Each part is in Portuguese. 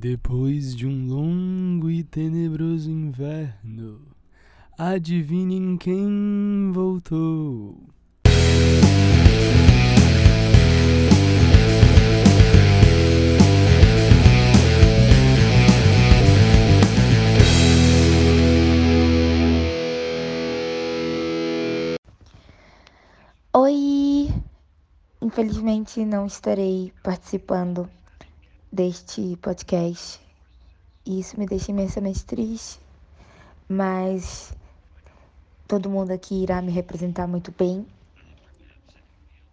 Depois de um longo e tenebroso inverno, adivinhem quem voltou? Oi! Infelizmente não estarei participando deste podcast. E isso me deixa imensamente triste, mas todo mundo aqui irá me representar muito bem.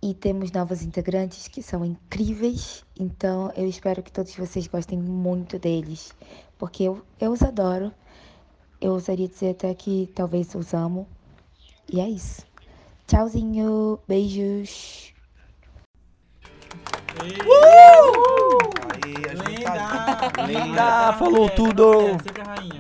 E temos novos integrantes que são incríveis, então eu espero que todos vocês gostem muito deles, porque eu, eu os adoro. Eu ousaria dizer até que talvez os amo. E é isso. Tchauzinho, beijos. Aí, Yasmin Thalita. Linda! Linda! falou tudo!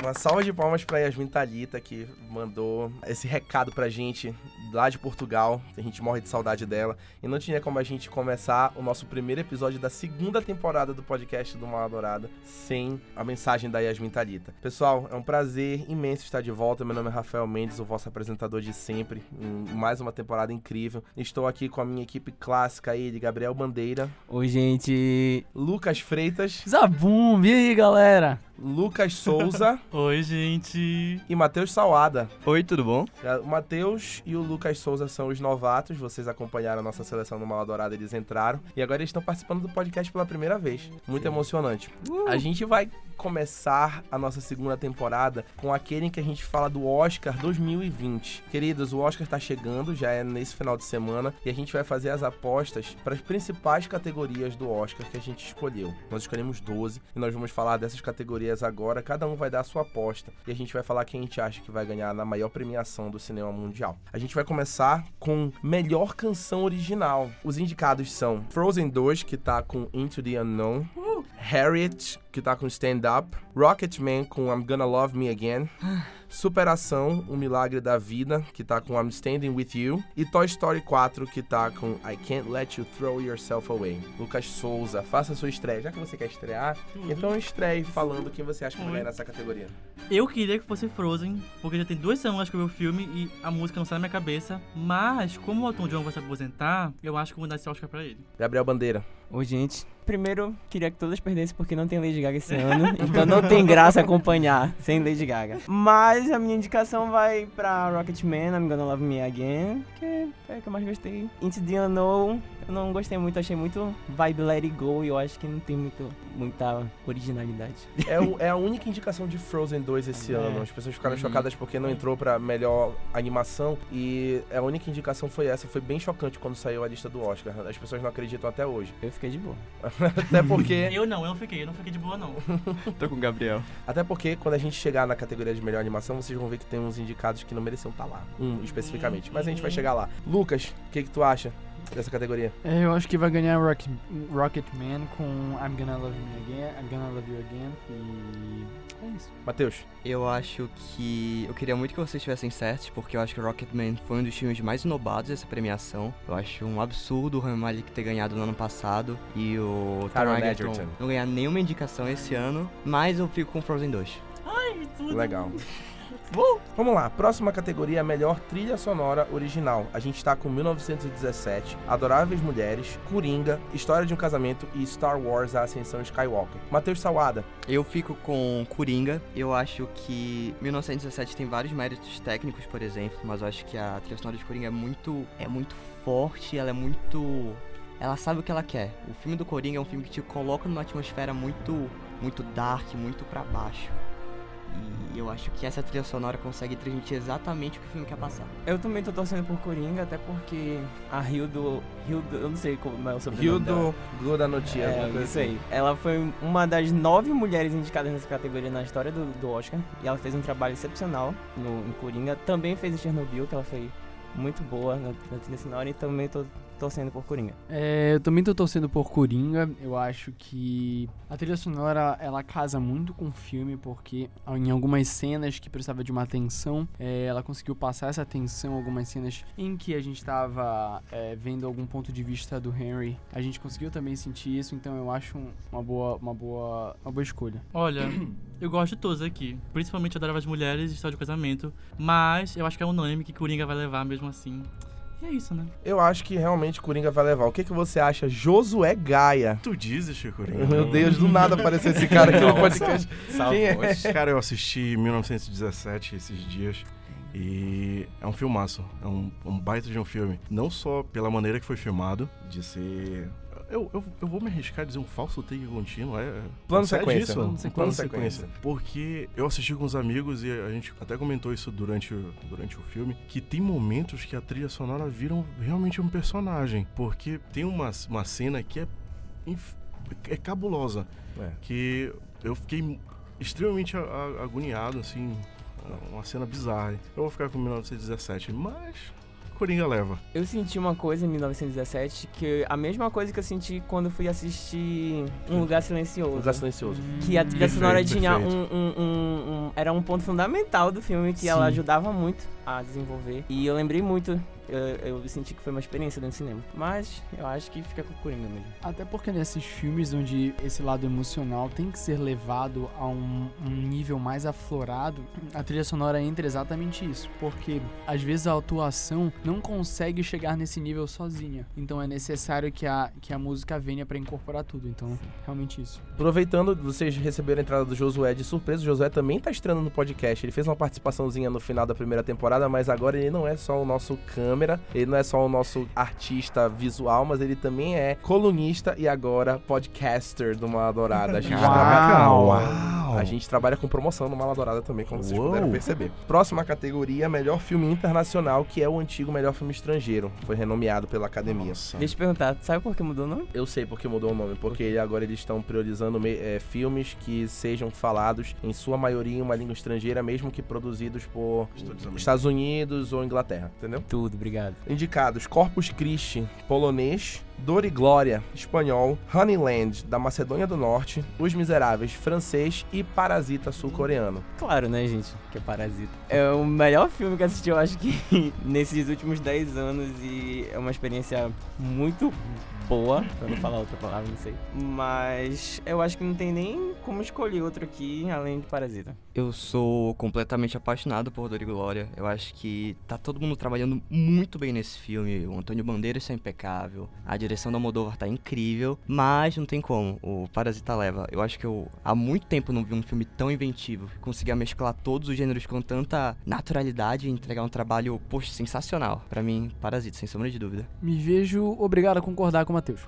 Uma salva de palmas pra Yasmin Thalita, que mandou esse recado pra gente lá de Portugal. A gente morre de saudade dela. E não tinha como a gente começar o nosso primeiro episódio da segunda temporada do podcast do Mal Adorada sem a mensagem da Yasmin Thalita. Pessoal, é um prazer imenso estar de volta. Meu nome é Rafael Mendes, o vosso apresentador de sempre. Em mais uma temporada incrível. Estou aqui com a minha equipe clássica aí de Gabriel Bandeira, Oi, gente. Lucas Freitas, Zabum, e aí, galera? Lucas Souza Oi, gente. e Matheus Salada. Oi, tudo bom? É, O Matheus e o Lucas Souza são os novatos. Vocês acompanharam a nossa seleção no Mal Dourada, eles entraram. E agora eles estão participando do podcast pela primeira vez. Muito emocionante. A gente vai começar a nossa segunda temporada com aquele em que a gente fala do Oscar 2020. Queridos, o Oscar tá chegando, já é nesse final de semana, e a gente vai fazer as apostas para as principais categorias do Oscar que a gente escolheu. Nós escolhemos 12 e nós vamos falar dessas categorias agora. Cada um vai dar a sua aposta e a gente vai falar quem a gente acha que vai ganhar na maior premiação do cinema mundial. A gente vai começar com melhor canção original. Os indicados são Frozen 2, que tá com Into the Unknown, Harriet, que tá com Stand Up, Rocketman com I'm Gonna Love Me Again, Superação, O Milagre da Vida, que tá com I'm Standing With You, e Toy Story 4, que tá com I Can't Let You Throw Yourself Away. Lucas Souza, faça sua estreia. Já que você quer estrear, então estreie falando quem você acha que vai Oi. ganhar nessa categoria. Eu queria que fosse Frozen, porque já tem duas semanas que eu vi o filme e a música não sai da minha cabeça. Mas, como o Elton John vai se aposentar, eu acho que vou dar esse Oscar pra ele. Gabriel Bandeira. Oi, gente. Primeiro, queria que todos perdessem porque não tem Lady Gaga esse ano. então não tem graça acompanhar sem Lady Gaga. Mas a minha indicação vai pra Rocketman, I'm Gonna Love Me Again, que é o que eu mais gostei. Into the Unknown, eu não gostei muito, achei muito vibe Let It Go e eu acho que não tem muito, muita originalidade. É, o- é a única indicação de Frozen 2 esse É. ano. As pessoas ficaram Uhum. chocadas porque não entrou pra melhor animação. E a única indicação foi essa. Foi bem chocante quando saiu a lista do Oscar. As pessoas não acreditam até hoje. Eu fiquei de boa. Até porque, Eu não, eu não fiquei, eu não fiquei de boa, não. Tô com o Gabriel. até porque quando a gente chegar na categoria de melhor animação, vocês vão ver que tem uns indicados que não mereciam estar lá. Um especificamente. Mas a gente vai chegar lá. Lucas, o que, que tu acha dessa categoria? É, Eu acho que vai ganhar Rocket, Rocketman com I'm Gonna Love Me Again, I'm Gonna Love You Again e é isso. Matheus, Eu acho que. Eu queria muito que vocês estivessem certos, porque eu acho que Rocketman foi um dos filmes mais inobados dessa premiação. Eu acho um absurdo o Rami Malek ter ganhado no ano passado e o Taron Egerton. não ganhar nenhuma indicação esse ano, mas eu fico com Frozen 2. Ai, tudo. legal. Vamos lá, próxima categoria é melhor trilha sonora original. A gente tá com 1917, Adoráveis Mulheres, Coringa, História de um Casamento e Star Wars A Ascensão Skywalker. Matheus Salada, Eu fico com Coringa. Eu acho que 1917 tem vários méritos técnicos, por exemplo, mas eu acho que a trilha sonora de Coringa é muito, é muito forte, ela é muito, ela sabe o que ela quer. O filme do Coringa é um filme que te coloca numa atmosfera muito, muito dark, muito pra baixo. E eu acho que essa trilha sonora consegue transmitir exatamente o que o filme quer passar. Eu também tô torcendo por Coringa, até porque a Hildo. Hildo eu não sei como é o sobrenome dela. Hildo Gludanotia. É, alguma coisa isso assim. aí. Ela foi uma das nove mulheres indicadas nessa categoria na história do, do Oscar. E ela fez um trabalho excepcional no, em Coringa. Também fez em Chernobyl, que ela foi muito boa na, na trilha sonora. E também tô torcendo por Coringa. É, eu também tô torcendo por Coringa. Eu acho que a trilha sonora ela casa muito com o filme, porque em algumas cenas que precisava de uma atenção, é, ela conseguiu passar essa atenção. Algumas cenas em que a gente tava é, vendo algum ponto de vista do Henry, a gente conseguiu também sentir isso. Então eu acho um- uma boa, uma boa, uma boa escolha. Olha, eu gosto de todos aqui. Principalmente adorava as mulheres e história de casamento. Mas eu acho que é unânime que Coringa vai levar mesmo assim. E é isso, né? Eu acho que realmente Coringa vai levar. O que, que você acha, Josué Gaia? Tu dizes, Coringa? Meu Deus, do nada apareceu esse cara aqui no podcast. Quem é? Cara, eu assisti 1917 esses dias. E é um filmaço, é um, um baita de um filme. Não só pela maneira que foi filmado, de ser. Eu, eu, eu vou me arriscar a dizer um falso take contínuo. É, Plano procede sequência. isso? Plano Plano Plano sequência. sequência. Porque eu assisti com os amigos e a gente até comentou isso durante, o- durante o filme, que tem momentos que a trilha sonora vira realmente um personagem. Porque tem uma, uma cena que é, é cabulosa É. que eu fiquei extremamente agoniado, assim, uma cena bizarra. Eu vou ficar com 1917, mas Coringa leva. Eu senti uma coisa em 1917 que a mesma coisa que eu senti quando fui assistir Um Lugar Silencioso. Lugar silencioso. Que a trilha Perfeito, sonora tinha um, um- um- um- Era um ponto fundamental do filme que ela Sim. ajudava muito a desenvolver. E eu lembrei muito. Eu, eu senti que foi uma experiência dentro do cinema. Mas eu acho que fica com o Coringa mesmo. Até porque nesses filmes onde esse lado emocional tem que ser levado a um, um nível mais aflorado, a trilha sonora entra exatamente isso. Porque às vezes a atuação não consegue chegar nesse nível sozinha. Então é necessário que a, que a música venha pra incorporar tudo. Então, realmente isso. Aproveitando, vocês receberam a entrada do Josué de surpresa. O Josué também tá estreando no podcast. Ele fez uma participaçãozinha no final da primeira temporada, mas agora ele não é só o nosso câmera, ele não é só o nosso artista visual, mas ele também é colunista e agora podcaster do Mala Dourada. A gente, trabalha, Uau! a gente trabalha com promoção no Mala Dourada também, como vocês Uou. puderam perceber. Próxima categoria, melhor filme internacional, que é o antigo melhor filme estrangeiro. Foi renomeado pela academia. Nossa. Deixa eu perguntar, sabe por que mudou o nome? Eu sei porque mudou o nome, porque agora eles estão priorizando me- é, filmes que sejam falados em sua maioria em uma língua estrangeira, mesmo que produzidos por Estúdios americanos. Estados Unidos ou Inglaterra, entendeu? Tudo, obrigado. Indicados: Corpus Christi, polonês, Dor e Glória, espanhol, Honeyland, da Macedônia do Norte, Os Miseráveis, francês e Parasita, sul-coreano. Claro, né, gente? Que é Parasita. É o melhor filme que assisti, eu acho que nesses últimos 10 anos e é uma experiência muito boa, pra não falar outra palavra, não sei. Mas eu acho que não tem nem como escolher outro aqui além de Parasita. Eu sou completamente apaixonado por Dor e Glória. Eu acho que tá todo mundo trabalhando muito bem nesse filme. O Antônio Bandeiras tá impecável. A direção da Moldova tá incrível. Mas não tem como. O Parasita leva. Eu acho que eu há muito tempo não vi um filme tão inventivo. Conseguia mesclar todos os gêneros com tanta naturalidade e entregar um trabalho, poxa, sensacional. Pra mim, Parasita, sem sombra de dúvida. Me vejo obrigado a concordar com o Matheus.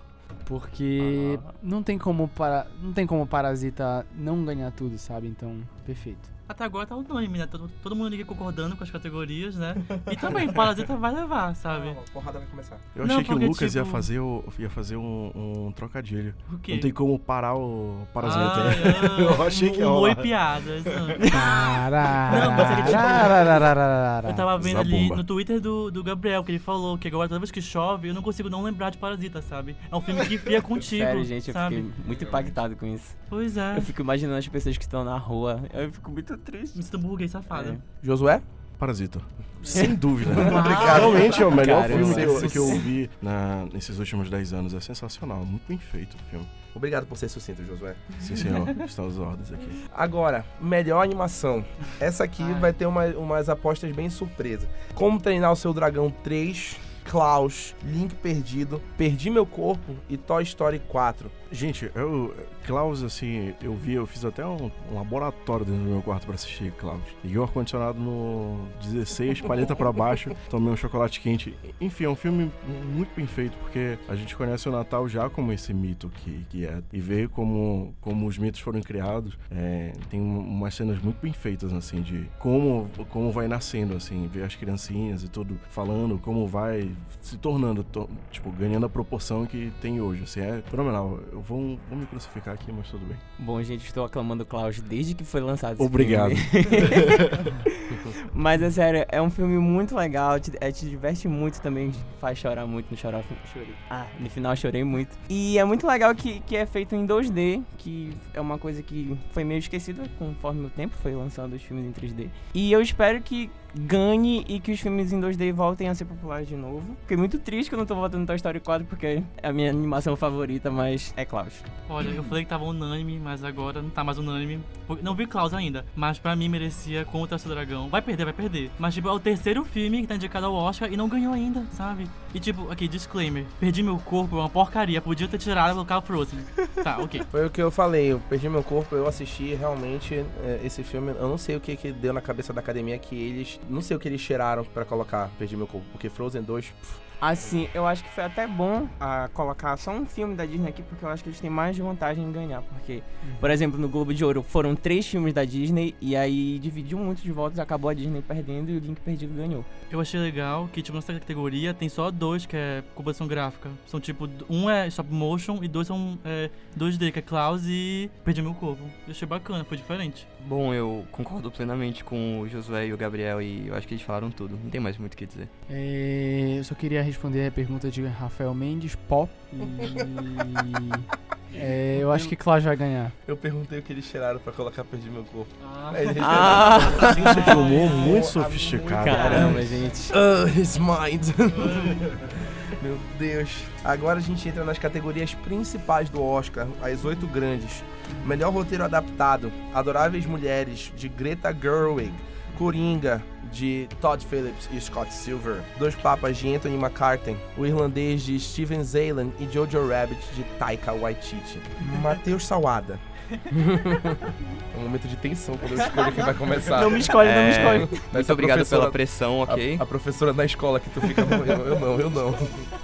Porque não tem como para, não tem como Parasita não ganhar tudo, sabe? Então, perfeito. Até agora tá unânime, né? Todo, todo mundo aqui concordando com as categorias, né? E também, Parasita vai levar, sabe? A porrada vai começar. Eu Não, achei que o Lucas ia tipo- fazer, o, ia fazer um, um trocadilho. O quê? Não tem como parar o Parasita. Ah, eu achei que ia e rolar. piadas. né? Não, mas é que, tipo, Eu tava vendo ali no Twitter do, do Gabriel que ele falou que agora toda vez que chove eu não consigo não lembrar de Parasita, sabe? É um filme que fia contigo, Sério, gente, eu sabe? fiquei muito impactado com isso. Pois é. Eu fico imaginando as pessoas que estão na rua. Eu fico muito triste. Me sinto um burguês safado. É. Josué? Parasita. Sem dúvida. Obrigado. Realmente é o melhor Cara, filme que eu, que eu vi na- nesses últimos 10 anos. É sensacional. Muito bem feito o filme. Obrigado por ser sucinto, Josué. Sim, senhor. Estamos ordens aqui. Agora, melhor animação. Essa aqui vai ter uma- umas apostas bem surpresa. Como treinar o seu dragão 3, Klaus, Link Perdido, Perdi Meu Corpo e Toy Story 4. Gente, eu, Klaus, assim, eu vi, eu fiz até um, um laboratório dentro do meu quarto pra assistir Klaus. Liguei o ar-condicionado no 16, palheta pra baixo, tomei um chocolate quente. Enfim, é um filme muito bem feito, porque a gente conhece o Natal já como esse mito que, que é. E ver como, como os mitos foram criados. É, tem um- umas cenas muito bem feitas, assim, de como, como vai nascendo, assim, ver as criancinhas e tudo falando, como vai se tornando, to- tipo, ganhando a proporção que tem hoje, assim, é fenomenal. Eu vou, vou me crucificar aqui, mas tudo bem. Bom, gente, estou aclamando o Klaus desde que foi lançado esse Obrigado. Mas é sério, é um filme muito legal, te, é, te diverte muito também, faz chorar muito, no chorar chorei. Ah, no final chorei muito. E é muito legal que, que é feito em 2D, que é uma coisa que foi meio esquecida conforme o tempo foi lançando os filmes em 3D. E eu espero que ganhe e que os filmes em 2D voltem a ser populares de novo. Fiquei muito triste que eu não tô voltando Toy Story 4 porque é a minha animação favorita, mas é Klaus. Olha, eu falei que tava unânime, mas agora não tá mais unânime. Não vi Klaus ainda, mas pra mim merecia contra o Dragão. Vai perder, vai perder. Mas, tipo, é o terceiro filme que tá indicado ao Oscar e não ganhou ainda, sabe? E, tipo, aqui, disclaimer: Perdi meu corpo, é uma porcaria. Podia ter tirado e colocar Frozen. Tá, ok. Foi o que eu falei, eu perdi meu corpo, eu assisti realmente é, esse filme. Eu não sei o que, que deu na cabeça da academia que eles. Não sei o que eles cheiraram pra colocar Perdi meu corpo, porque Frozen 2. Pff, Assim, eu acho que foi até bom a colocar só um filme da Disney aqui, porque eu acho que eles têm mais vantagem em ganhar. Porque, por exemplo, no Globo de Ouro foram três filmes da Disney e aí dividiu muito de votos, acabou a Disney perdendo e o Link Perdido ganhou. Eu achei legal que, tipo, nessa categoria tem só dois que é composição gráfica. São, tipo, um é stop motion e dois são é, 2D, que é Klaus e Perdi Meu Corpo. Eu achei bacana, foi diferente. Bom, eu concordo plenamente com o Josué e o Gabriel e eu acho que eles falaram tudo. Não tem mais muito o que dizer. É, eu só queria responder a pergunta de Rafael Mendes, pó. E, é, eu acho que Klaus vai ganhar. eu perguntei o que eles cheiraram pra colocar Perdi meu corpo. Ah, Aí eles Ah! Senso de humor muito sofisticado. Caramba, gente. Ah, his mind. Meu Deus. Agora a gente entra nas categorias principais do Oscar, as oito grandes. Melhor roteiro adaptado: Adoráveis Mulheres, de Greta Gerwig. Coringa, de Todd Phillips e Scott Silver. Dois Papas, de Anthony McCarthy. O Irlandês, de Steven Zalen. E Jojo Rabbit, de Taika Waititi. Matheus Salada. é um momento de tensão quando eu escolho quem vai começar. Não me escolhe, não me É, escolhe. Muito obrigado pela pressão, ok? A, a professora na escola que tu fica. "Não, Eu, eu não, eu não.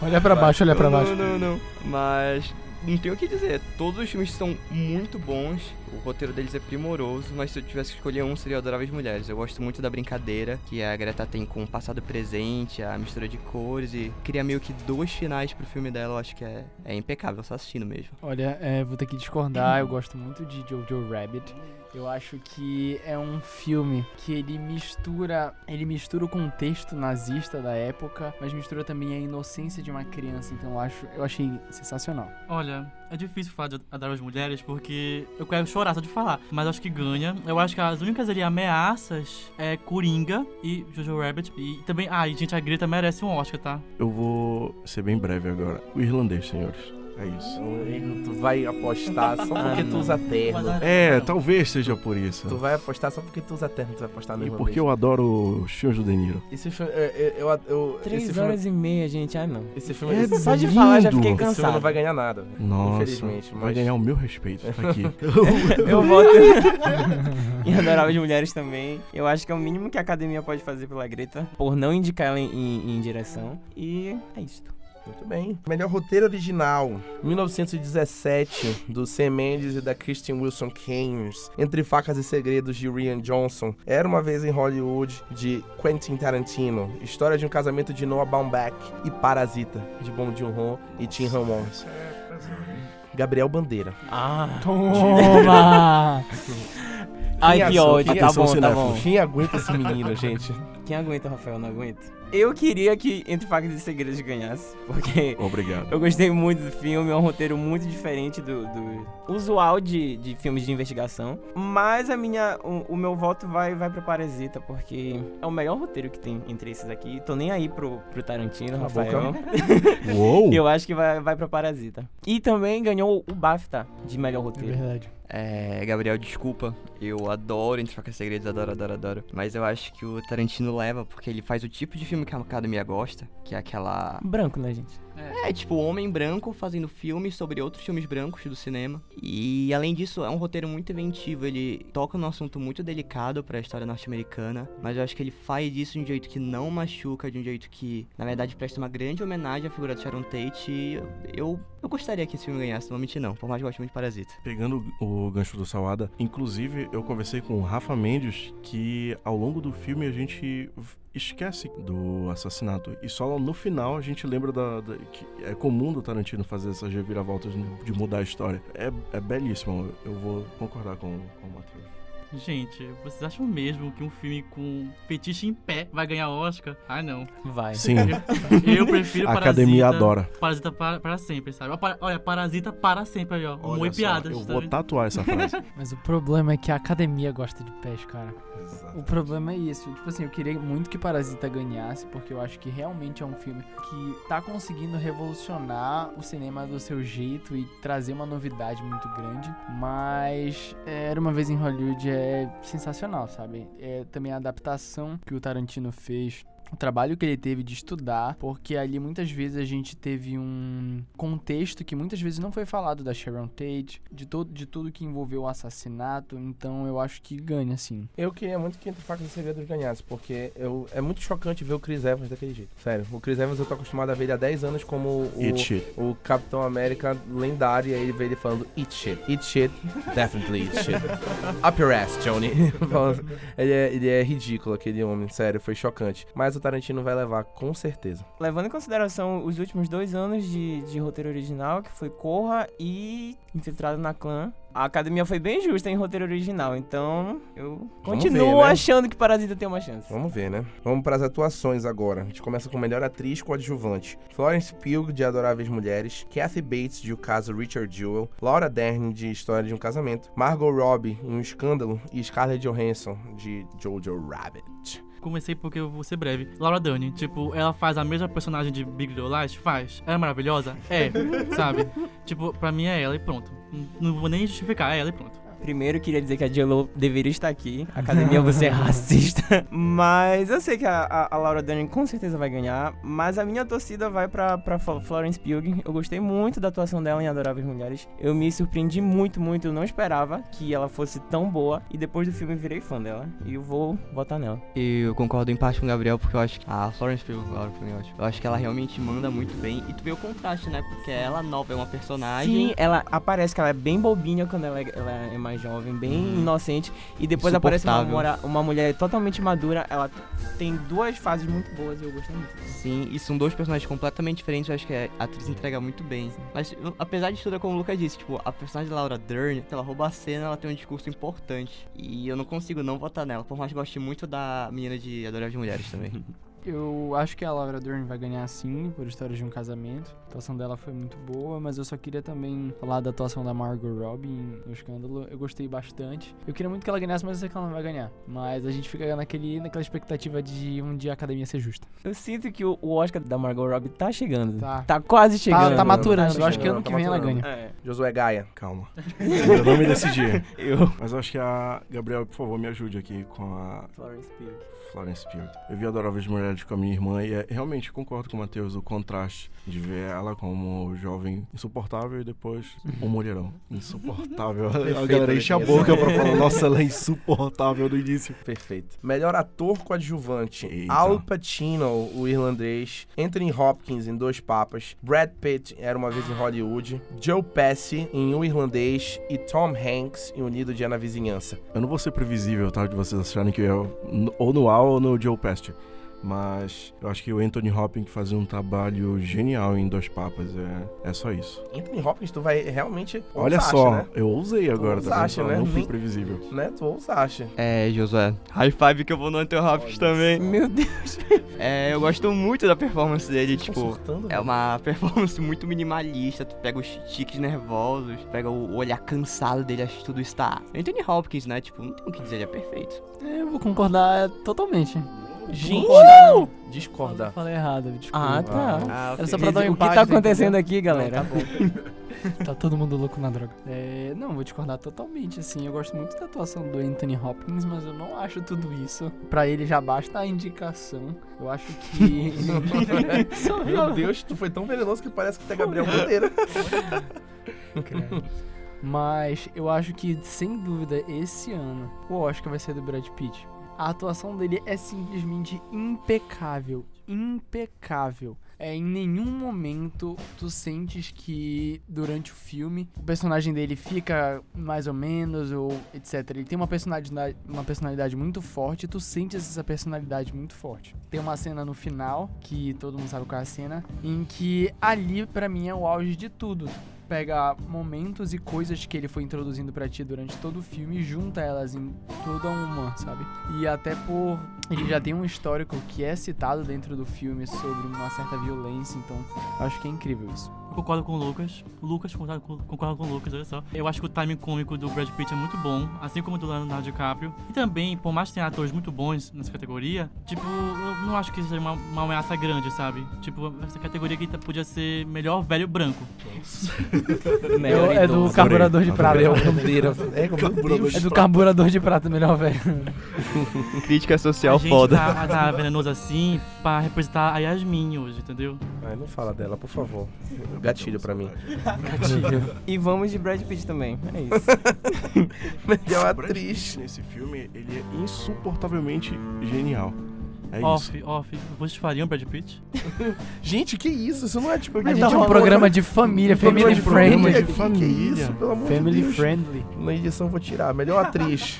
Olha pra baixo, olha pra baixo. Não, não, não. Mas não tenho o que dizer. Todos os filmes são muito bons. O roteiro deles é primoroso, mas se eu tivesse que escolher um, seria Adoráveis Mulheres. Eu gosto muito da brincadeira que a Greta tem com o passado e presente, a mistura de cores e cria meio que dois finais pro filme dela. Eu acho que é, é impecável, só assistindo mesmo. Olha, é, vou ter que discordar. Eu gosto muito de Jojo Rabbit. Eu acho que é um filme que ele mistura, ele mistura o contexto nazista da época, mas mistura também a inocência de uma criança. Então eu acho, eu achei sensacional. Olha, é difícil falar de Adoráveis Mulheres porque eu quero chorar só de falar. Mas acho que ganha. Eu acho que as únicas ali ameaças é Coringa e Jojo Rabbit. E também, ah, e gente, a Greta merece um Oscar, tá? Eu vou ser bem breve agora. O irlandês, senhores. É isso. Tu vai apostar só porque tu usa terno. É, talvez seja por isso. Tu vai apostar só porque tu usa terno, tu vai apostar no E porque eu adoro os filmes do De Niro. Esse filme. é, Eu, eu, Três esse horas filme, e meia, gente. Ah, não. Esse filme. É esse, Só de falar já fiquei esse filme cansado. não vai ganhar nada. Nossa, Infelizmente. vai Mas ganhar o meu respeito aqui. Eu voto em Adoráveis Mulheres também. Eu acho que é o mínimo que a academia pode fazer pela Greta, por não indicar ela em, em- em direção. E é isto. Muito bem. Melhor roteiro original. 1917, do Sam Mendes e da Kristen Wilson Keynes. Entre Facas e Segredos, de Rian Johnson. Era uma vez em Hollywood, de Quentin Tarantino. História de um casamento de Noah Baumbach. E Parasita, de Bong Joon-ho e Tim Ramon. Gabriel Bandeira. Ah. Toma! Ai, que ódio. Quem Tá bom, tá bom. Quem aguenta esse menino, gente? Quem aguenta, Rafael? Não aguento. Eu queria que Entre Facas e Segredos ganhasse, porque Obrigado. eu gostei muito do filme, é um roteiro muito diferente do, do usual de, de filmes de investigação. Mas a minha, o, o meu voto vai, vai pra Parasita, porque é o melhor roteiro que tem entre esses aqui. Tô nem aí pro, pro Tarantino, Cala a Rafael. Uou! Eu acho que vai, vai pra Parasita. E também ganhou o BAFTA de melhor É roteiro. verdade. É, Gabriel, desculpa. Eu adoro Entre Facas e Segredos, adoro, adoro, adoro. Mas eu acho que o Tarantino leva porque ele faz o tipo de filme que a academia gosta, que é aquela Branco, né, gente? É, tipo, homem branco fazendo filmes sobre outros filmes brancos do cinema. E além disso, é um roteiro muito inventivo. Ele toca num assunto muito delicado pra história norte-americana. Mas eu acho que ele faz isso de um jeito que não machuca, de um jeito que, na verdade, presta uma grande homenagem à figura do Sharon Tate. E eu, eu gostaria que esse filme ganhasse, não vou mentir não. Por mais que eu goste muito de Parasita. Pegando o gancho do Salada, inclusive eu conversei com o Rafa Mendes que ao longo do filme a gente esquece do assassinato e só no final a gente lembra da, da- que é comum do Tarantino fazer essas reviravoltas de mudar a história. É, é belíssimo, eu vou concordar com, com o Matheus. Gente, vocês acham mesmo que um filme com fetiche em pé vai ganhar Oscar? Ah, não. Vai. Sim, Eu prefiro a Parasita. academia adora. Parasita para, para sempre, sabe? Olha, Parasita para sempre aí, ó. Olha e só, piadas. eu tá vou tatuar essa frase. Mas o problema é que a academia gosta de pés, cara. O problema é isso. Tipo assim, eu queria muito que Parasita ganhasse, porque eu acho que realmente é um filme que tá conseguindo revolucionar o cinema do seu jeito e trazer uma novidade muito grande. Mas é, Era uma vez em Hollywood é sensacional, sabe? É também a adaptação que o Tarantino fez. O trabalho que ele teve de estudar, porque ali muitas vezes a gente teve um contexto que muitas vezes não foi falado da Sharon Tate, de, todo, de tudo que envolveu o assassinato, então eu acho que ganha, assim. Eu queria muito que Entre Facas e Segredos ganhasse, porque eu, é muito chocante ver o Chris Evans daquele jeito. Sério, o Chris Evans eu tô acostumado a ver ele há 10 anos como o, o Capitão América lendário, e aí ele vê ele falando Eat shit, eat shit, definitely eat shit. Up your ass, Johnny. Ele, é, ele é ridículo, aquele homem, sério, foi chocante. Mas o Tarantino vai levar, com certeza. Levando em consideração os últimos dois anos de, de roteiro original, que foi Corra e Infiltrado na Clã, a academia foi bem justa em roteiro original, então eu continuo ver, né? achando que Parasita tem uma chance. Vamos ver, né? Vamos para as atuações agora. A gente começa com melhor atriz coadjuvante. Florence Pugh, de Adoráveis Mulheres. Kathy Bates, de O Caso Richard Jewell. Laura Dern, de História de um Casamento. Margot Robbie, em Um Escândalo. E Scarlett Johansson, de Jojo Rabbit. Comecei porque eu vou ser breve. Laura Dern, tipo, ela faz a mesma personagem de Big Little Lies? Faz. Ela é maravilhosa? É, sabe? Tipo, pra mim é ela e pronto. Não vou nem justificar, é ela e pronto. Primeiro, queria dizer que a J.Lo deveria estar aqui. Academia, você é racista. Mas eu sei que a, a- a Laura Dern com certeza vai ganhar. Mas a minha torcida vai pra, pra Flo- Florence Pugh. Eu gostei muito da atuação dela em Adoráveis Mulheres. Eu me surpreendi muito, muito. Eu não esperava que ela fosse tão boa. E depois do filme, virei fã dela. E eu vou votar nela. E eu concordo em parte com o Gabriel, porque eu acho que a Florence Pugh, Laura, mim, eu acho. Eu acho que ela realmente manda muito bem. E tu vê o contraste, né? Porque ela nova é uma personagem. Sim, ela aparece que ela é bem bobinha quando ela é, ela é mais jovem, bem inocente. E depois aparece uma, mora- uma mulher totalmente madura. Ela tem duas fases muito boas e eu gostei muito. Sim, e são dois personagens completamente diferentes, eu acho que a atriz entrega muito bem. Mas, eu- apesar de tudo, é como o Lucas disse, tipo, a personagem da Laura Dern, ela rouba a cena, ela tem um discurso importante. E eu não consigo não votar nela, por mais que eu goste muito da menina de Adoráveis de Mulheres também. Eu acho que a Laura Dern vai ganhar sim, por História de um Casamento. A atuação dela foi muito boa, mas eu só queria também falar da atuação da Margot Robbie no Escândalo. Eu gostei bastante. Eu queria muito que ela ganhasse, mas eu sei que ela não vai ganhar. Mas a gente fica naquele, naquela expectativa de um dia a academia ser justa. Eu sinto que o, Oscar da Margot Robbie tá chegando. Tá. Tá quase Tá, chegando. tá maturando. Tá Eu acho que ano tá que vem ela maturando. ganha. É. Josué Gaia. Calma. Eu não me decidi. Eu. Mas eu acho que a Gabriel, por favor, me ajude aqui com a Florence Pugh. Florence Pugh. Eu vi Adoráveis Mulheres com a minha irmã e é, realmente concordo com o Matheus, o contraste de ver ela como jovem insuportável e depois um mulherão. Insuportável. a Perfeito, galera enche a boca pra falar, nossa, ela é insuportável no início. Perfeito. Melhor ator coadjuvante. Eita. Al Pacino, o irlandês. Anthony Hopkins em Dois Papas. Brad Pitt, Era Uma Vez em Hollywood. Joe Pesci em O Irlandês. E Tom Hanks em Unido Dia na Vizinhança. Eu não vou ser previsível, tá? De vocês acharem que eu ou no Al ou no Joe Pest. Mas eu acho que o Anthony Hopkins fazia um trabalho genial em Dois Papas. É, é só isso. Anthony Hopkins, tu vai realmente... Olha ousaste, só, Né? eu ousei agora, tá? ousaste, né? Não fui Nem- previsível. né? Tu ousaste. É, Josué, high five que eu vou no Anthony Hopkins também. Meu Deus. É, eu gosto muito da performance dele, tão tipo... surtando, É velho. uma performance muito minimalista, tu pega os tiques nervosos, pega o olhar cansado dele, acho que tudo está... Anthony Hopkins, né, tipo, não tem o que dizer, ele é perfeito. É, Eu vou concordar totalmente. Gente! Não. Discorda. Falei errado, desculpa. Ah, tá. Ah, Era só pra dar um o que tá acontecendo entendeu? aqui, galera? Não, tá bom. tá todo mundo louco na droga. É, não, vou discordar totalmente, assim. Eu gosto muito da atuação do Anthony Hopkins, mas eu não acho tudo isso. Pra ele já basta a indicação. Eu acho que. Meu Deus, tu foi tão venenoso que parece que tu é Gabriel Monteiro. Credo. Mas eu acho que, sem dúvida, esse ano o Oscar vai ser do Brad Pitt. A atuação dele é simplesmente impecável. impecável. É, em nenhum momento tu sentes que durante o filme o personagem dele fica mais ou menos ou etc. Ele tem uma personalidade, uma personalidade muito forte tu sentes essa personalidade muito forte. Tem uma cena no final, que todo mundo sabe qual é a cena, em que ali pra mim é o auge de tudo pega momentos e coisas que ele foi introduzindo pra ti durante todo o filme e junta elas em toda uma, sabe? E até por ele já tem um histórico que é citado dentro do filme sobre uma certa violência, então acho que é incrível isso. Eu concordo com o Lucas. O Lucas concorda com, concorda com o Lucas, olha só. Eu acho que o timing cômico do Brad Pitt é muito bom, assim como do Leonardo DiCaprio. E também, por mais que tenha atores muito bons nessa categoria, tipo, eu não acho que seja uma, uma ameaça grande, sabe? Tipo, essa categoria aqui tá- podia ser melhor velho branco. Melhor é do idoso. carburador de prata. É, como É do carburador de prata, melhor velho. Crítica social a gente foda. tá, tá venenoso assim pra representar a Yasmin hoje, entendeu? Ai, não fala dela, por favor. Gatilho pra mim. E vamos de Brad Pitt também. É isso. Melhor Brad atriz. Pitt nesse filme, ele é insuportavelmente genial. É isso. Off, off. Vocês fariam Brad Pitt? Gente, que isso? Isso não é tipo... A gente é um programa de família, family programa friendly. de Que família. isso, pelo amor Family de Deus. friendly. Na edição vou tirar. Melhor atriz.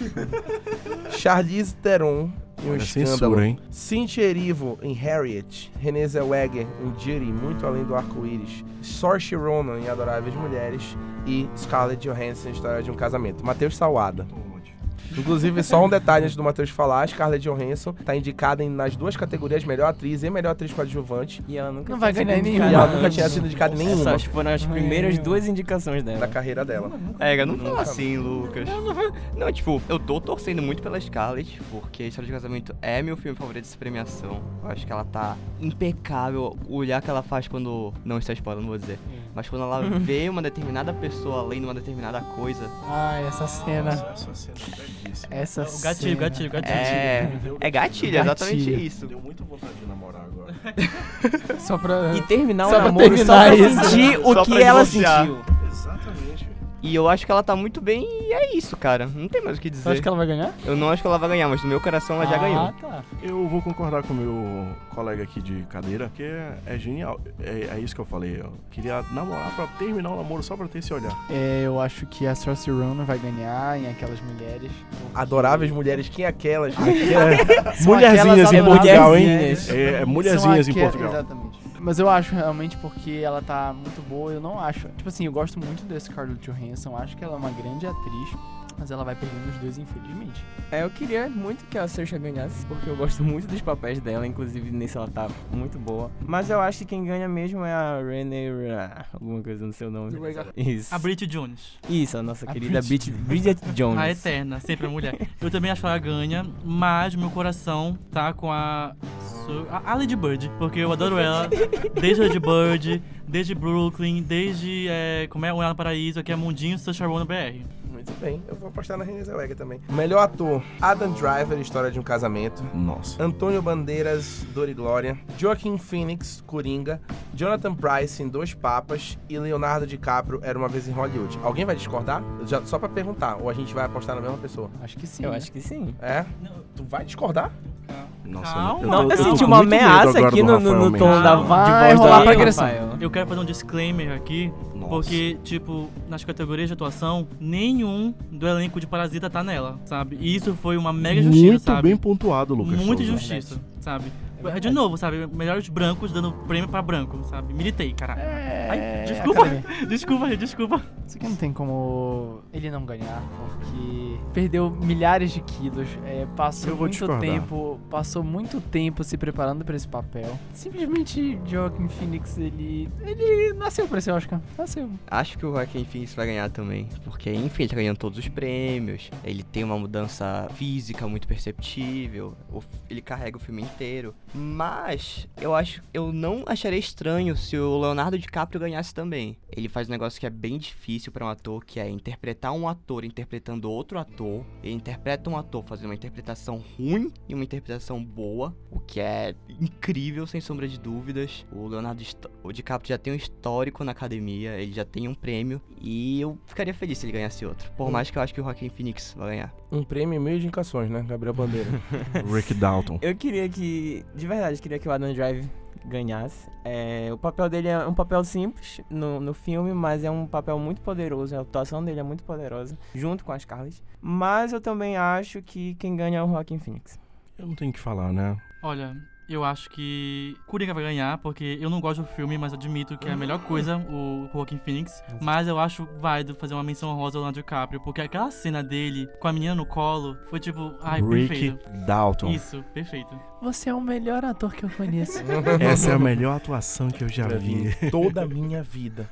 Charlize Theron em Um Olha, Escândalo. censura, hein? Cynthia Erivo em Harriet. Renée Zellweger em Judy, Muito Além do Arco-Íris. Saoirse Ronan em Adoráveis Mulheres. E Scarlett Johansson em História de um Casamento. Matheus Salada. Inclusive, só um detalhe antes do Matheus falar, a Scarlett Johansson tá indicada em- nas duas categorias, melhor atriz e melhor atriz coadjuvante. E ela nunca Não vai ganhar indicada E ela nenhuma. nunca tinha sido indicada em nenhuma Essas foram as primeiras duas indicações da dela. carreira dela. É, não fala assim, Lucas. Não, tipo, eu tô torcendo muito pela Scarlett, porque a História de Casamento é meu filme favorito dessa premiação. Eu acho que ela tá impecável. O olhar que ela faz quando. Não está spoiler, não vou dizer. Mas quando ela vê uma determinada pessoa além de uma determinada coisa. Ai, essa cena. Essa cena é belíssima. Essa O gatilho, cena. gatilho, gatilho. É. É gatilho, é exatamente Gatilho. isso. Deu muita vontade de namorar agora. Só pra. E terminar o Só pra namoro só terminar pra isso. sentir o Só que ela sentiu. E eu acho que ela tá muito bem e é isso, cara. Não tem mais o que Você dizer. acha que ela vai ganhar? Eu não acho que ela vai ganhar, mas no meu coração ela já ah, ganhou. tá. Eu vou concordar com o meu colega aqui de cadeira, que é, é genial. É, é isso que eu falei. Eu queria namorar pra terminar o namoro só pra ter esse olhar. É, eu acho que a Saoirse Ronan vai ganhar em aquelas mulheres. porque- Adoráveis mulheres, quem é aquelas? São mulherzinhas aquelas em Portugal, hein? mulherzinhas. É, é mulherzinhas em Portugal. Exatamente. Mas eu acho realmente porque ela tá muito boa, eu não acho. Tipo assim, eu gosto muito da Scarlett Johansson, acho que ela é uma grande atriz, mas ela vai perder nos dois, infelizmente. É, eu queria muito que a Saoirse ganhasse, porque eu gosto muito dos papéis dela, inclusive nesse ela tá muito boa. Mas eu acho que quem ganha mesmo é a Renee... Ra- Alguma coisa no seu nome. Isso. A Brit Jones. Isso, a nossa A querida Bridget. Bridget, Bridget Jones. A eterna, sempre a mulher. Eu também acho que ela ganha, mas meu coração tá com a. A Lady Bird. Porque eu adoro ela. Desde Lady Bird, desde Brooklyn, desde. É, como é? O Ela no Paraíso, aqui é Mundinho, Sunshine BR. Muito bem, eu vou apostar na Renée Zellweger também. Melhor ator, Adam Driver, História de um Casamento. Nossa. Antônio Bandeiras, Dor e Glória. Joaquim Phoenix, Coringa. Jonathan Price, em Dois Papas. E Leonardo DiCaprio, Era Uma Vez em Hollywood. Alguém vai discordar? Já, só pra perguntar, ou a gente vai apostar na mesma pessoa? Acho que sim. Eu né? acho que sim. É? Tu vai discordar? Nossa, Calma. eu Não, eu tô senti uma ameaça aqui no, no, no tom da Vai de voz rolar pra agressão. Eu quero fazer um disclaimer aqui, Nossa. porque, tipo, nas categorias de atuação, nenhum do elenco de Parasita tá nela, sabe? E isso foi uma mega justiça, Muito sabe? bem pontuado, Lucas. Muito Souza. justiça, sabe? De novo, sabe? Melhores brancos dando prêmio pra branco, sabe? Militei, caralho. É, Ai, desculpa. academia. Desculpa, gente, desculpa. Isso aqui não tem como ele não ganhar, porque perdeu milhares de quilos, é, passou muito discordar. tempo, passou muito tempo se preparando pra esse papel. Simplesmente Joaquin Phoenix, ele, ele nasceu pra esse Oscar, nasceu. Acho que o Joaquin Phoenix vai ganhar também. Porque, enfim, ele tá ganhando todos os prêmios. Ele tem uma mudança física muito perceptível. Ele carrega o filme inteiro. Mas eu acho. Eu não acharia estranho se o Leonardo DiCaprio ganhasse também. Ele faz um negócio que é bem difícil pra um ator, que é interpretar um ator interpretando outro ator. ele interpreta um ator fazendo uma interpretação ruim e uma interpretação boa, o que é incrível, sem sombra de dúvidas. O Leonardo o DiCaprio já tem um histórico na academia, ele já tem um prêmio, e eu ficaria feliz se ele ganhasse outro. Por mais que eu acho que o Joaquin Phoenix vai ganhar. Um prêmio e meio de indicações, né? Gabriel Bandeira. Rick Dalton. Eu queria que, de verdade, queria que o Adam Drive ganhasse. É, o papel dele é um papel simples no, no filme, mas é um papel muito poderoso. A atuação dele é muito poderosa, junto com as Scarlett. Mas eu também acho que quem ganha é o Joaquin Phoenix. Eu não tenho o que falar, né? Olha, eu acho que Coringa vai ganhar, porque eu não gosto do filme, mas admito que é a melhor coisa o Joaquin Phoenix. Mas eu acho válido fazer uma menção rosa ao Leonardo DiCaprio, porque aquela cena dele com a menina no colo foi tipo, ai, Rick perfeito. Dalton. Isso, perfeito. Você é o melhor ator que eu conheço. Essa é a melhor atuação que eu já vi. vi toda a minha vida.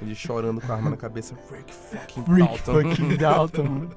Ele chorando com a arma na cabeça. Rick fucking Rick Dalton. fucking Dalton.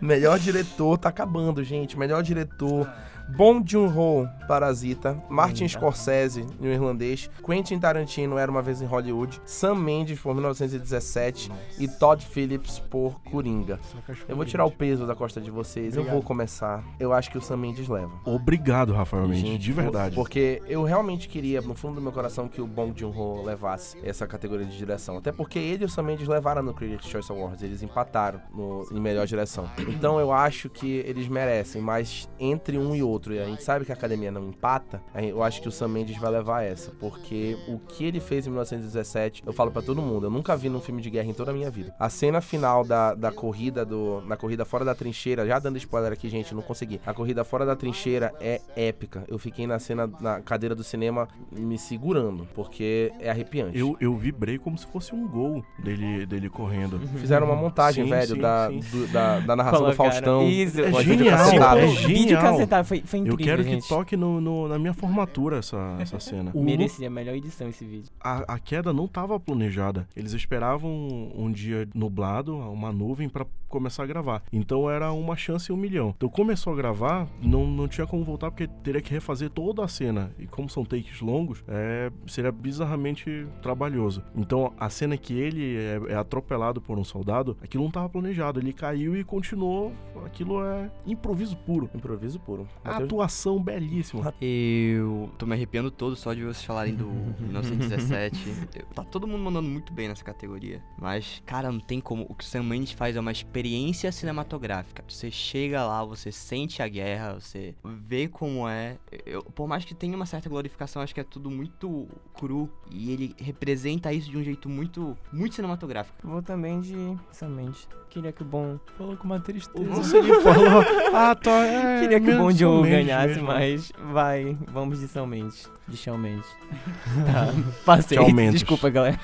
Melhor diretor, tá acabando, gente. Melhor diretor. Bong Joon-ho, Parasita. Martin tá. Scorsese, no irlandês. Quentin Tarantino, Era Uma Vez em Hollywood. Sam Mendes, por 1917. E Todd Phillips, por Coringa. Eu vou tirar o peso da costa de vocês. Eu Obrigado. vou começar. Eu acho que o Sam Mendes leva. Obrigado, Rafael Mendes, Gente, de verdade. Porque eu realmente queria, no fundo do meu coração, que o Bong Joon-ho levasse essa categoria de direção. Até porque ele e o Sam Mendes levaram no Critics' Choice Awards. Eles empataram no, em melhor direção. Então eu acho que eles merecem, mas entre um e outro, e a gente sabe que a academia não empata, eu acho que o Sam Mendes vai levar essa. Porque o que ele fez em 1917, eu falo pra todo mundo, eu nunca vi num filme de guerra em toda a minha vida. A cena final da, da corrida do. Na corrida fora da trincheira, já dando spoiler aqui, gente, não consegui. A corrida fora da trincheira é épica. Eu fiquei na cena, na cadeira do cinema, me segurando, porque é arrepiante. Eu, eu vibrei como se fosse um gol dele, dele correndo. Fizeram uma montagem, Sim, velho, sim, da, sim. do- da, da narração do Colocaram- Faustão. Isso, É vídeo genial, cacetado. é Vídeo genial. cacetado, foi, foi incrível, Eu quero que gente. toque no, no- na minha formatura essa, essa cena. O Merecia a melhor edição esse vídeo. a, a queda não estava planejada. Eles esperavam um, um dia nublado, uma nuvem, pra começar a gravar. Então era uma chance em um milhão. Então começou a gravar, não, não tinha como voltar porque teria que refazer toda a cena. E como são takes longos, é, seria bizarramente trabalhoso. Então a cena que ele é, é atropelado por um soldado, aquilo não estava planejado. Ele caiu e continuou. Aquilo é improviso puro. Improviso puro. A atuação belíssima. Eu tô me arrepiando todo só de vocês falarem do 1917. Eu- tá todo mundo mandando muito bem nessa categoria. Mas, cara, não tem como. O que o Sam Mendes faz é uma experiência cinematográfica. Você chega lá, você sente a guerra, você vê como é. Eu- por mais que tenha uma certa glorificação, acho que é tudo muito cru. E ele representa isso de um jeito muito, muito cinematográfico. Vou também de somente. Queria que o bom. Falou com uma tristeza. Você me falou. Ah, tá. É, Queria que o Bom Joe ganhasse, mesmo. mas vai, vamos de São Mendes. De Chão Mendes. tá, passei. Tchau, Mendes. Desculpa, galera.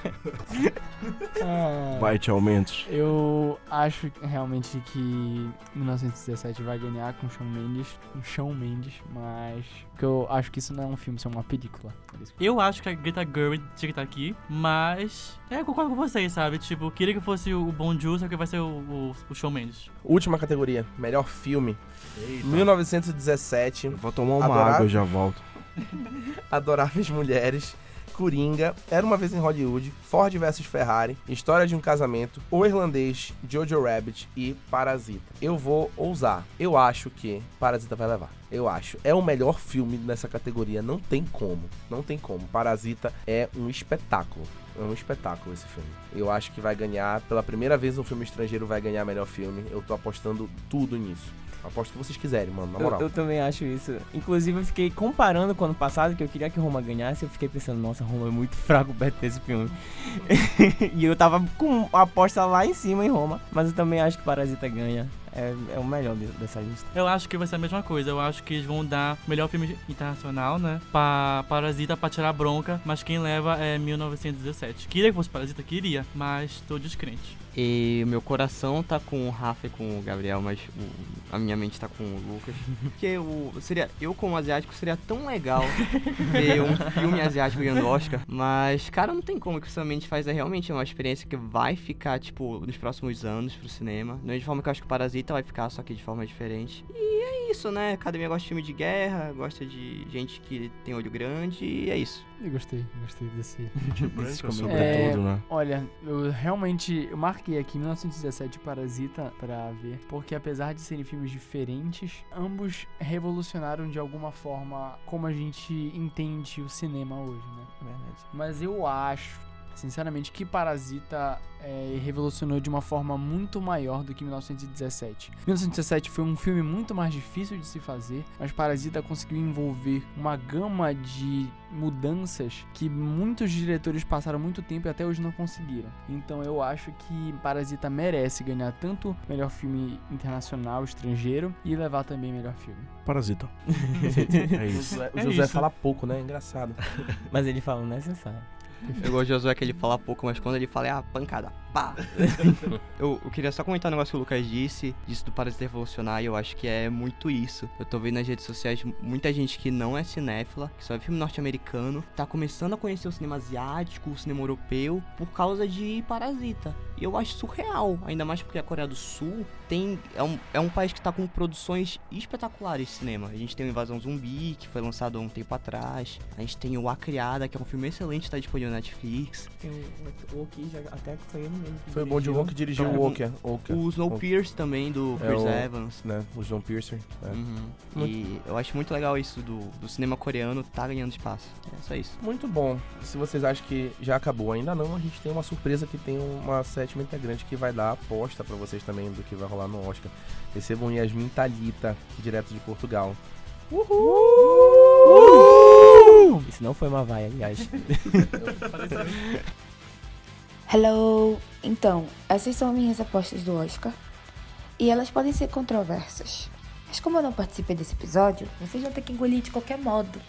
Ah, Vai, tchau, Mendes. Eu acho realmente que 1917 vai ganhar com Shawn Mendes, com Shawn Mendes, mas que eu acho que isso não é um filme, isso é uma película. Eu acho que a Greta Gerwig tinha que estar aqui, mas. É, eu concordo com vocês, sabe? Tipo, queria que fosse o Bon Jovi, só que vai ser o, o, o Shawn Mendes. Última categoria, melhor filme. Eita. 1917. Eu vou tomar uma Adorar- água e já volto. Adoráveis Mulheres, Coringa, Era Uma Vez em Hollywood, Ford vs Ferrari, História de um Casamento, O Irlandês, Jojo Rabbit e Parasita. Eu vou ousar. Eu acho que Parasita vai levar. Eu acho. É o melhor filme nessa categoria. Não tem como. Não tem como. Parasita é um espetáculo. É um espetáculo esse filme. Eu acho que vai ganhar. Pela primeira vez um filme estrangeiro vai ganhar melhor filme. Eu tô apostando tudo nisso. Aposto o que vocês quiserem, mano. Na Eu, moral. eu também acho isso. Inclusive, eu fiquei comparando com o ano passado, que eu queria que Roma ganhasse. Eu fiquei pensando, nossa, Roma é muito fraco perto desse filme. e eu tava com a aposta lá em cima em Roma. Mas eu também acho que Parasita ganha. É, é o melhor de- dessa lista. Eu acho que vai ser a mesma coisa. Eu acho que eles vão dar melhor filme internacional, né? Pra Parasita pra tirar bronca, mas quem leva é 1917. Queria que fosse Parasita, queria, mas tô descrente. E o meu coração tá com o Rafa e com o Gabriel, mas o- a minha mente tá com o Lucas. Porque o, seria, eu como asiático seria tão legal ver um filme asiático ganhando Oscar. Mas, cara, não tem como. O que o Sam Mendes faz é realmente uma experiência que vai ficar, tipo, nos próximos anos pro cinema. Da mesma forma que eu acho que o Parasita vai ficar, só que de forma diferente. E é isso, né? Academia gosta de filme de guerra, gosta de gente que tem olho grande e é isso. Eu gostei, gostei desse. De branco, Desses sobretudo, É, né? Olha, eu realmente eu marquei aqui 1917 Parasita pra ver, porque apesar de serem filmes diferentes, ambos revolucionaram de alguma forma como a gente entende o cinema hoje, né? Verdade. Mas eu acho, sinceramente, que Parasita é, revolucionou de uma forma muito maior do que 1917. 1917 foi um filme muito mais difícil de se fazer, mas Parasita conseguiu envolver uma gama de mudanças que muitos diretores passaram muito tempo e até hoje não conseguiram. Então eu acho que Parasita merece ganhar tanto melhor filme internacional, estrangeiro e levar também melhor filme. Parasita. é O isso. José, o É José isso. fala pouco, né? Engraçado. Mas ele fala necessário. Eu gosto de Josué que ele fala pouco, mas quando ele fala é a pancada. Pá! eu, eu queria só comentar um negócio que o Lucas disse, disse do Parasita Revolucionar, e eu acho que é muito isso. Eu tô vendo nas redes sociais muita gente que não é cinéfila, que só vê filme norte-americano, tá começando a conhecer o cinema asiático, o cinema europeu, por causa de Parasita. E eu acho surreal, ainda mais porque a Coreia do Sul tem é um, é um país que tá com produções espetaculares de cinema. A gente tem o Invasão Zumbi, que foi lançado há um tempo atrás. A gente tem o A Criada, que é um filme excelente, tá disponível na Netflix. Tem o, o Oki já até que foi ele mesmo. Foi o Bom dirigiu. Joon que dirigiu o Walker. Walker. O Snowpiercer também, do É Chris o- Evans. Né? O John Piercer. É. Uhum. E eu acho muito legal isso do, do cinema coreano tá ganhando espaço. É só isso. Muito bom. Se vocês acham que já acabou, ainda não, a gente tem uma surpresa que tem uma sétima integrante que vai dar aposta pra vocês também do que vai rolar no Oscar. Recebam Yasmin Talita, direto de Portugal. Isso não foi uma vaia, aliás. Hello! Então, essas são minhas apostas do Oscar. E elas podem ser controversas. Mas como eu não participei desse episódio, vocês vão ter que engolir de qualquer modo.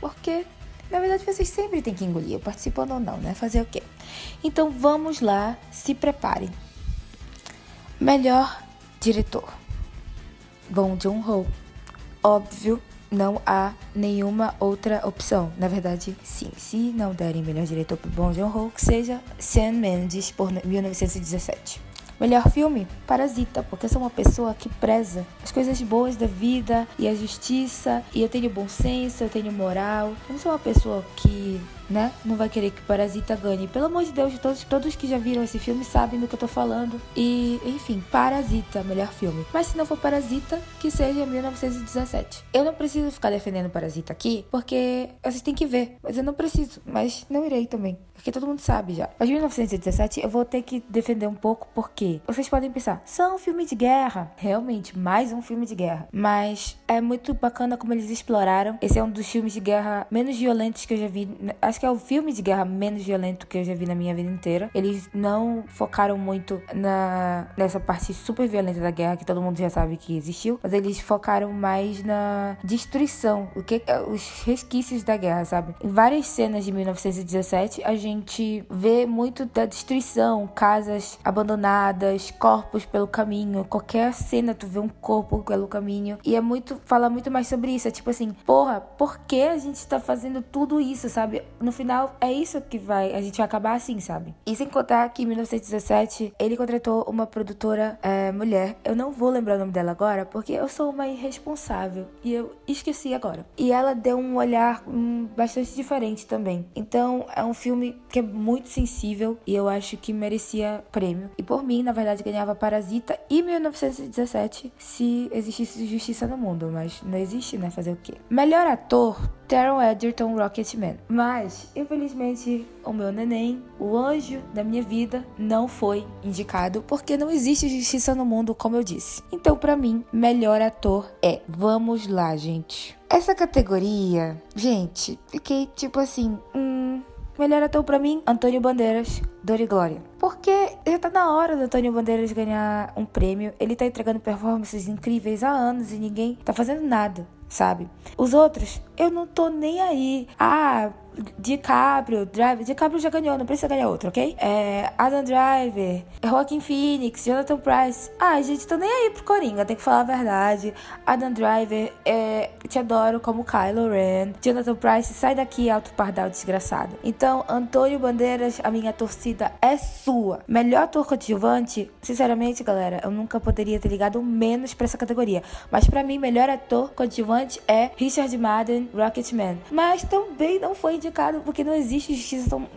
Porque, na verdade, vocês sempre têm que engolir, participando ou não, né? Fazer o quê? Então vamos lá, se preparem. Melhor diretor. Bong Joon-ho. Óbvio, não há nenhuma outra opção. Na verdade, sim. Se não derem melhor diretor pro Bong Joon-ho, que seja Sam Mendes por 1917. Melhor filme? Parasita, porque eu sou uma pessoa que preza as coisas boas da vida e a justiça, e eu tenho bom senso, eu tenho moral. Eu não sou uma pessoa que, né, não vai querer que Parasita ganhe. Pelo amor de Deus, todos, todos que já viram esse filme sabem do que eu tô falando. E, enfim, Parasita, melhor filme. Mas se não for Parasita, que seja 1917. Eu não preciso ficar defendendo Parasita aqui, porque vocês têm que ver. Mas eu não preciso, mas não irei também. Porque todo mundo sabe já. Mas 1917 eu vou ter que defender um pouco, porque vocês podem pensar, só um filme de guerra. Realmente, mais um filme de guerra. Mas é muito bacana como eles exploraram. Esse é um dos filmes de guerra menos violentos que eu já vi. Acho que é o filme de guerra menos violento que eu já vi na minha vida inteira. Eles não focaram muito na nessa parte super violenta da guerra, que todo mundo já sabe que existiu. Mas eles focaram mais na destruição. O que, os resquícios da guerra, sabe? Em várias cenas de 1917, a gente vê muito da destruição, casas abandonadas, corpos pelo caminho. Qualquer cena tu vê um corpo pelo caminho. E é muito. Fala muito mais sobre isso. É tipo assim, porra, por que a gente tá fazendo tudo isso, sabe? No final, é isso que vai. A gente vai acabar assim, sabe? E sem contar que em 1917 ele contratou uma produtora é, mulher. Eu não vou lembrar o nome dela agora, porque eu sou uma irresponsável. E eu esqueci agora. E ela deu um olhar hum, bastante diferente também. Então, é um filme que é muito sensível e eu acho que merecia prêmio. E por mim, na verdade, ganhava Parasita e 1917 se existisse justiça no mundo, mas não existe, né? Fazer o quê? Melhor ator, Taron Egerton Rocketman. Mas, infelizmente, o meu neném, o anjo da minha vida, não foi indicado porque não existe justiça no mundo, como eu disse. Então, pra mim, melhor ator é. Vamos lá, gente. Essa categoria, gente, fiquei tipo assim, hum, Melhor ator pra mim, Antônio Bandeiras, Dor e Glória. Porque já tá na hora do Antônio Bandeiras ganhar um prêmio. Ele tá entregando performances incríveis há anos e ninguém tá fazendo nada. sabe? Os outros, eu não tô nem aí. Ah, DiCaprio, Driver. DiCaprio já ganhou, não precisa ganhar outro, ok? É, Adam Driver, Joaquin Phoenix, Jonathan Price. Ah, gente, tô nem aí pro Coringa, tem que falar a verdade. Adam Driver, é, te adoro como Kylo Ren. Jonathan Price, sai daqui, alto pardal desgraçado. Então, Antônio Bandeiras, a minha torcida é sua. Melhor ator coadjuvante, sinceramente, galera, eu nunca poderia ter ligado menos pra essa categoria. Mas pra mim, melhor ator coadjuvante é Richard Madden, Rocketman. Mas também não foi indicado porque não existe justiça no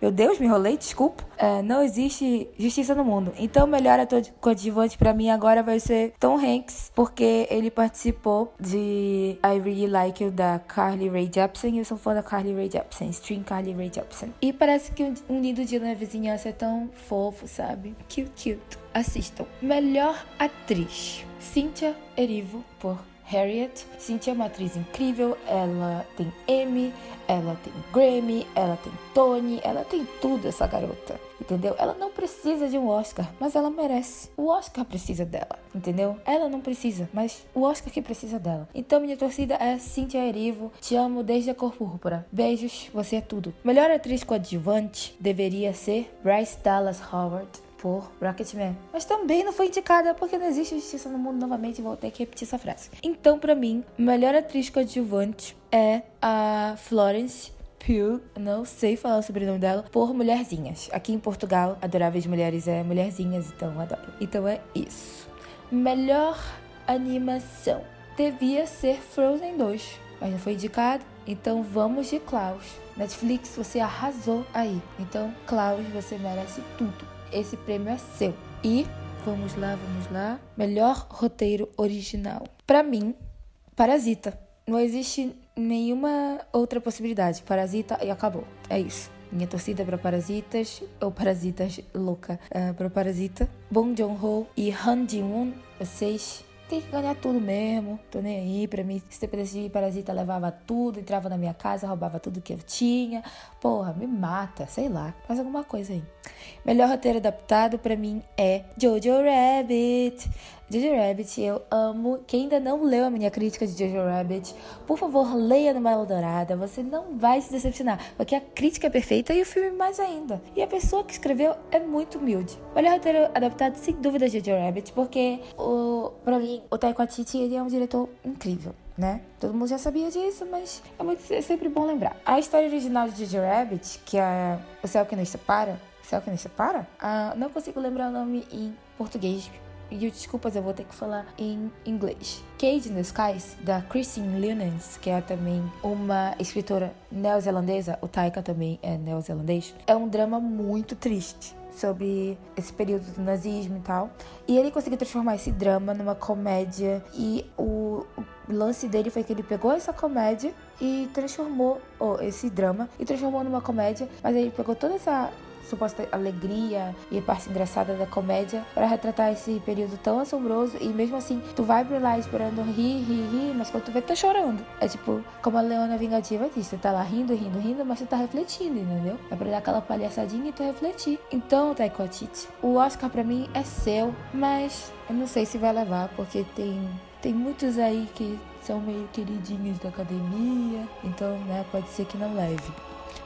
Meu Deus, me enrolei, desculpa. É, não existe justiça no mundo. Então, o melhor ator coadjuvante pra mim agora vai ser Tom Hanks, porque ele participou de I Really Like You da Carly Rae Jepsen. Eu sou fã da Carly Rae Jepsen, Stream Carly Rae Jepsen. E parece que um lindo dia na vizinhança é tão fofo, sabe? Cute, cute. Assistam. Melhor atriz: Cynthia Erivo por Harriet. Cynthia é uma atriz incrível, ela tem Emmy, ela tem Grammy, ela tem Tony, ela tem tudo essa garota, entendeu? Ela não precisa de um Oscar, mas ela merece. O Oscar precisa dela, entendeu? Ela não precisa, mas o Oscar que precisa dela. Então minha torcida é Cynthia Erivo, te amo desde a cor púrpura. Beijos, você é tudo. Melhor atriz coadjuvante deveria ser Bryce Dallas Howard por Rocketman. Mas também não foi indicada porque não existe justiça no mundo novamente. Vou ter que repetir essa frase. Então, para mim, melhor atriz coadjuvante é a Florence Pugh, não sei falar o sobrenome dela, por Mulherzinhas. Aqui em Portugal, Adoráveis Mulheres é Mulherzinhas, então adoro. Então é isso. Melhor animação. Devia ser Frozen 2, mas não foi indicado. Então vamos de Klaus. Netflix, você arrasou aí. Então, Klaus, você merece tudo. Esse prêmio é seu. E vamos lá, vamos lá. Melhor roteiro original. Para mim, Parasita. Não existe nenhuma outra possibilidade. Parasita e acabou. É isso. Minha torcida é pra Parasitas, ou Parasitas louca, uh, pra Parasita. Bong Joon-ho e Han Ji-won, vocês tem que ganhar tudo mesmo. Tô nem aí. Pra mim, se dependesse de parasita, levava tudo, entrava na minha casa, roubava tudo que eu tinha. Porra, me mata, sei lá. Faz alguma coisa aí. Melhor roteiro adaptado pra mim é Jojo Rabbit. Jojo Rabbit, eu amo. Quem ainda não leu a minha crítica de Jojo Rabbit, por favor, leia no Melo Dourada. Você não vai se decepcionar, porque a crítica é perfeita e o filme mais ainda. E a pessoa que escreveu é muito humilde. Melhor roteiro adaptado, sem dúvida, Jojo Rabbit, porque o, pra mim, o Taika Waititi, ele é um diretor incrível. Né? Todo mundo já sabia disso, mas é, muito, é sempre bom lembrar. A história original de Jojo Rabbit, que é O Céu Que Nos Separa, Céu Que Nos Separa? Ah, não consigo lembrar o nome em português, e desculpas, eu vou ter que falar em inglês. Cage in the Skies, da Christine Lunens, que é também uma escritora neozelandesa, o Taika também é neozelandês, é um drama muito triste sobre esse período do nazismo e tal. E ele conseguiu transformar esse drama numa comédia e o, o lance dele foi que ele pegou essa comédia e transformou oh, esse drama e transformou numa comédia, mas ele pegou toda essa suposta alegria e a parte engraçada da comédia para retratar esse período tão assombroso e mesmo assim tu vai por lá esperando rir, rir, rir, mas quando tu vê tu tá chorando. É tipo, como a Leona Vingativa disse, tu tá lá rindo, rindo, rindo, mas tu tá refletindo, entendeu? É pra dar aquela palhaçadinha e tu refletir. Então, Taiko Tite, o Oscar pra mim é seu, mas eu não sei se vai levar, porque tem, tem muitos aí que são meio queridinhos da academia, então, né, pode ser que não leve.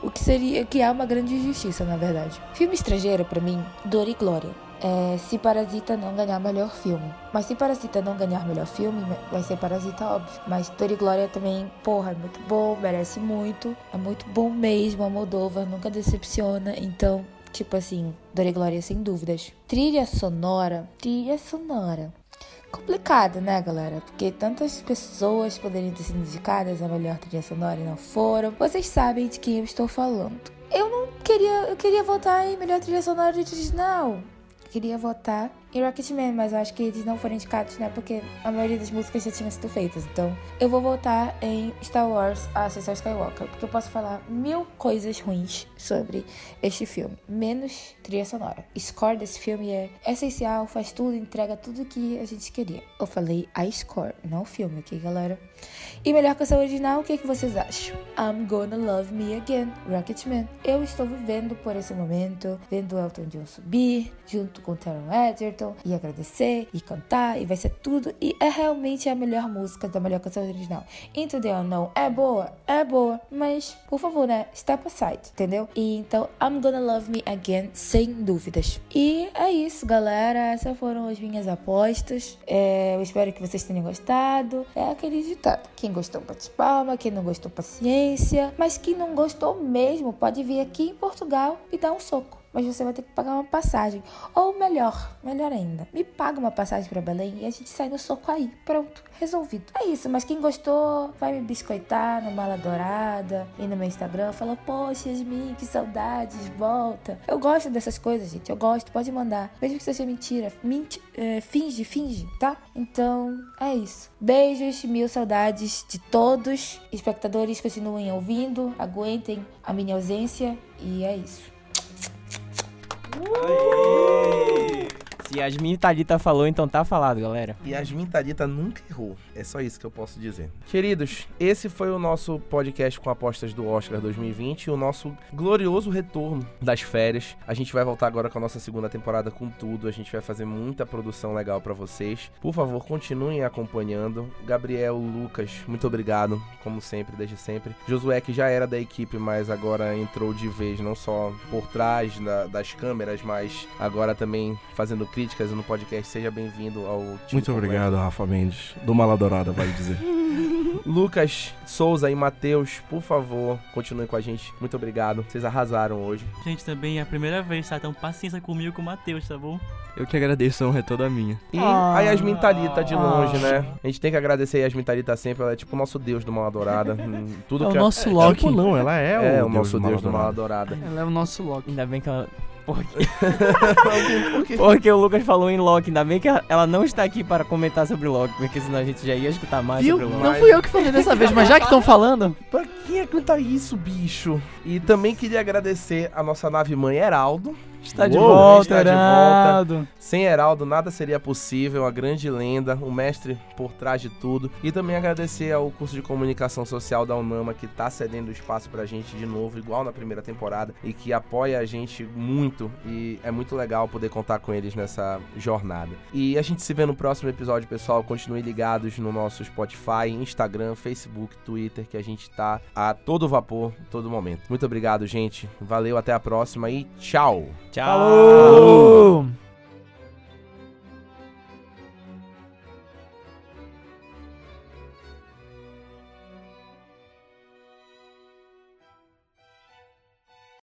O que seria que é uma grande injustiça, na verdade. Filme estrangeiro, para mim, Dor e Glória. É, se Parasita não ganhar melhor filme. Mas se Parasita não ganhar melhor filme, vai ser Parasita, óbvio. Mas Dor e Glória também, porra, é muito bom, merece muito. É muito bom mesmo, a Moldova nunca decepciona. Então, tipo assim, Dor e Glória sem dúvidas. Trilha sonora, trilha sonora complicado, né, galera? Porque tantas pessoas poderiam ter sido indicadas a melhor trilha sonora e não foram. Vocês sabem de quem eu estou falando. Eu não queria, eu queria votar em melhor trilha sonora original. Queria votar em Rocketman, mas eu acho que eles não foram indicados, né? Porque a maioria das músicas já tinham sido feitas. Então, eu vou votar em Star Wars Ascensão Skywalker, porque eu posso falar mil coisas ruins sobre este filme, menos trilha sonora. O score desse filme é essencial, faz tudo, entrega tudo que a gente queria. Eu falei a score, não o filme, ok, galera? E melhor canção original, o que, é que vocês acham? I'm Gonna Love Me Again, Rocketman. Eu estou vivendo por esse momento, vendo Elton John subir, junto com Taron Egerton, gostam, e agradecer, e cantar, e vai ser tudo. E é realmente a melhor música da melhor canção original. Entendeu ou não? É boa? É boa. Mas, por favor, né? Step aside, entendeu? E então, I'm Gonna Love Me Again, sem dúvidas. E é isso, galera. Essas foram as minhas apostas. É, eu espero que vocês tenham gostado. É aquele ditado. Quem gostou, bate palma. Quem não gostou, paciência. Mas quem não gostou mesmo, pode vir aqui em Portugal e dar um soco mas você vai ter que pagar uma passagem. Ou melhor, melhor ainda, me paga uma passagem para Belém e a gente sai no soco aí. Pronto, resolvido. É isso, mas quem gostou vai me biscoitar no Mala Dourada e no meu Instagram. Fala, poxa, Yasmin, que saudades, volta. Eu gosto dessas coisas, gente. Eu gosto, pode mandar. Mesmo que seja mentira. Menti é, finge, finge, tá? Então, é isso. Beijos, mil saudades de todos. Espectadores, continuem ouvindo, aguentem a minha ausência e é isso. Uh! Aê! Se Yasmin Thalita falou, então tá falado, galera. Yasmin Thalita nunca errou. É só isso que eu posso dizer. Queridos, esse foi o nosso podcast com apostas do Oscar 2020 e o nosso glorioso retorno das férias. A gente vai voltar agora com a nossa segunda temporada com tudo. A gente vai fazer muita produção legal para vocês. Por favor, continuem acompanhando. Gabriel, Lucas, muito obrigado, como sempre, desde sempre. Josué, que já era da equipe, mas agora entrou de vez, não só por trás da, das câmeras, mas agora também fazendo críticas no podcast. Seja bem-vindo ao time Muito obrigado, Rafa Mendes, do Maladourada, vale dizer. Lucas, Souza e Matheus, por favor, continuem com a gente. Muito obrigado. Vocês arrasaram hoje. Gente, também é a primeira vez, tá? Então paciência comigo e com o Matheus, tá bom? Eu que agradeço, a honra é toda minha. E Ah. a Yasmin Thalita de longe, né? A gente tem que agradecer a Yasmin Thalita sempre. Ela é tipo o nosso deus do Mal Adorada. Hum, Tudo É o que nosso é, Loki. Tipo, não, ela é, é, o, o nosso deus do Mal Maladourada. Ela é o nosso Loki. Ainda bem que ela. Porque... porque o Lucas falou em Loki, ainda bem que ela não está aqui para comentar sobre Loki, porque senão a gente já ia escutar mais Viu? sobre Loki. Não fui eu que falei dessa vez, mas já que estão falando. Pra quem é cantar isso, bicho? E também queria agradecer a nossa nave mãe Heraldo. Está de Uou, volta, está de volta. Heraldo. Sem Heraldo nada seria possível, a grande lenda, o mestre por trás de tudo. E também agradecer ao curso de comunicação social da Unama que tá cedendo espaço pra gente de novo, igual na primeira temporada, e que apoia a gente muito. E é muito legal poder contar com eles nessa jornada. E a gente se vê no próximo episódio, pessoal. Continue ligados no nosso Spotify, Instagram, Facebook, Twitter, que a gente tá a todo vapor, todo momento. Muito obrigado, gente. Valeu, até a próxima e tchau! Tchau! Falou!